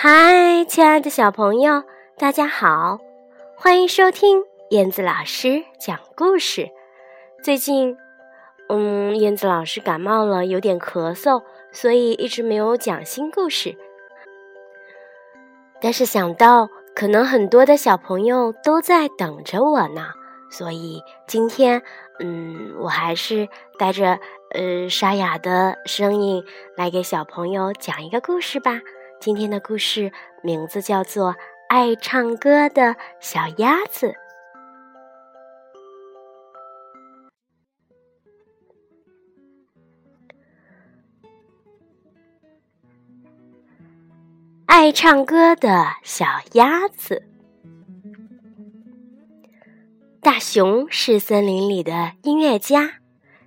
嗨，亲爱的小朋友，大家好，欢迎收听燕子老师讲故事。最近，嗯，燕子老师感冒了，有点咳嗽，所以一直没有讲新故事。但是想到可能很多的小朋友都在等着我呢，所以今天，嗯，我还是带着呃沙哑的声音来给小朋友讲一个故事吧。今天的故事名字叫做《爱唱歌的小鸭子》。爱唱歌的小鸭子，大熊是森林里的音乐家，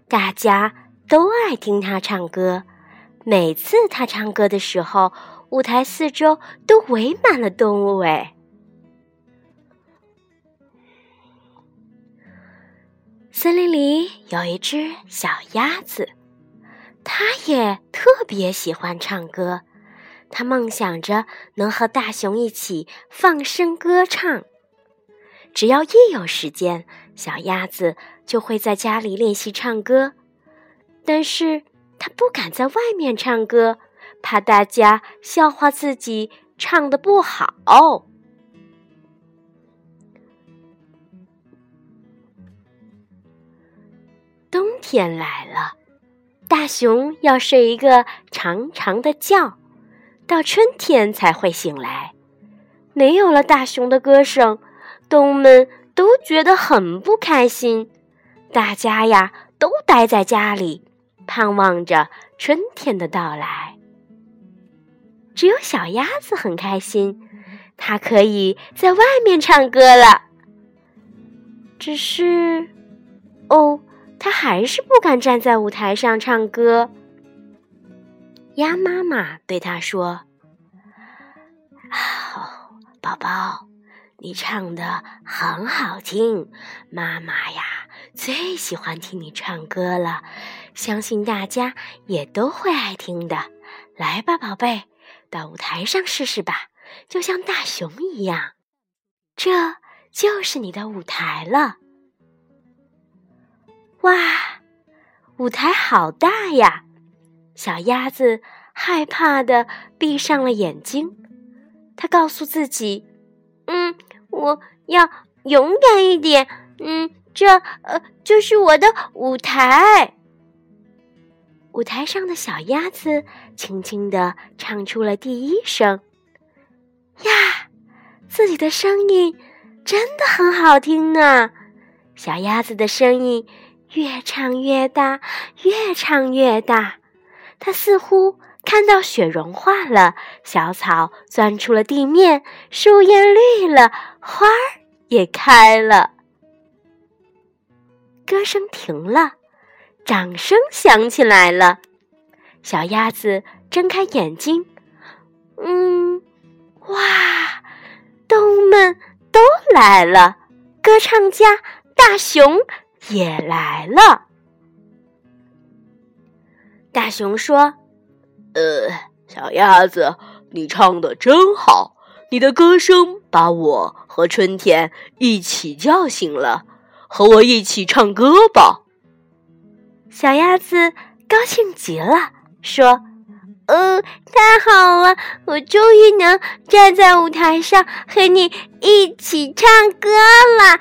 大家都爱听他唱歌。每次他唱歌的时候，舞台四周都围满了动物。哎，森林里有一只小鸭子，它也特别喜欢唱歌。它梦想着能和大熊一起放声歌唱。只要一有时间，小鸭子就会在家里练习唱歌。但是它不敢在外面唱歌。怕大家笑话自己唱的不好。冬天来了，大熊要睡一个长长的觉，到春天才会醒来。没有了大熊的歌声，动物们都觉得很不开心。大家呀，都待在家里，盼望着春天的到来。只有小鸭子很开心，它可以在外面唱歌了。只是，哦，它还是不敢站在舞台上唱歌。鸭妈妈对它说：“哦，宝宝，你唱的很好听，妈妈呀最喜欢听你唱歌了，相信大家也都会爱听的。来吧，宝贝。”到舞台上试试吧，就像大熊一样，这就是你的舞台了。哇，舞台好大呀！小鸭子害怕的闭上了眼睛。它告诉自己：“嗯，我要勇敢一点。嗯，这呃就是我的舞台。”舞台上的小鸭子轻轻地唱出了第一声。呀，自己的声音真的很好听呢！小鸭子的声音越唱越大，越唱越大。它似乎看到雪融化了，小草钻出了地面，树叶绿了，花儿也开了。歌声停了。掌声响起来了，小鸭子睁开眼睛，嗯，哇，动物们都来了，歌唱家大熊也来了。大熊说：“呃，小鸭子，你唱的真好，你的歌声把我和春天一起叫醒了，和我一起唱歌吧。”小鸭子高兴极了，说：“哦，太好了，我终于能站在舞台上和你一起唱歌了，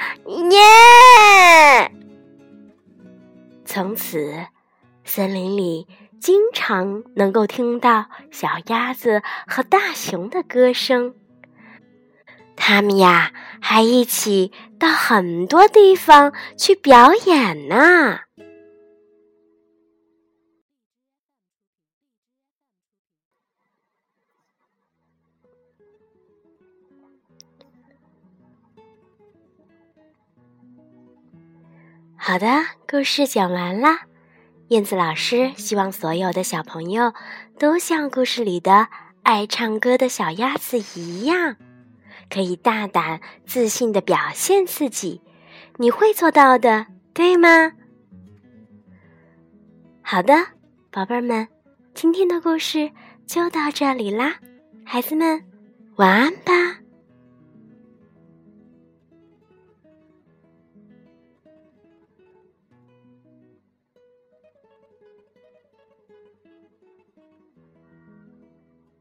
耶！”从此，森林里经常能够听到小鸭子和大熊的歌声。他们呀，还一起到很多地方去表演呢。好的，故事讲完啦。燕子老师希望所有的小朋友都像故事里的爱唱歌的小鸭子一样，可以大胆自信的表现自己。你会做到的，对吗？好的，宝贝儿们，今天的故事就到这里啦，孩子们晚安吧。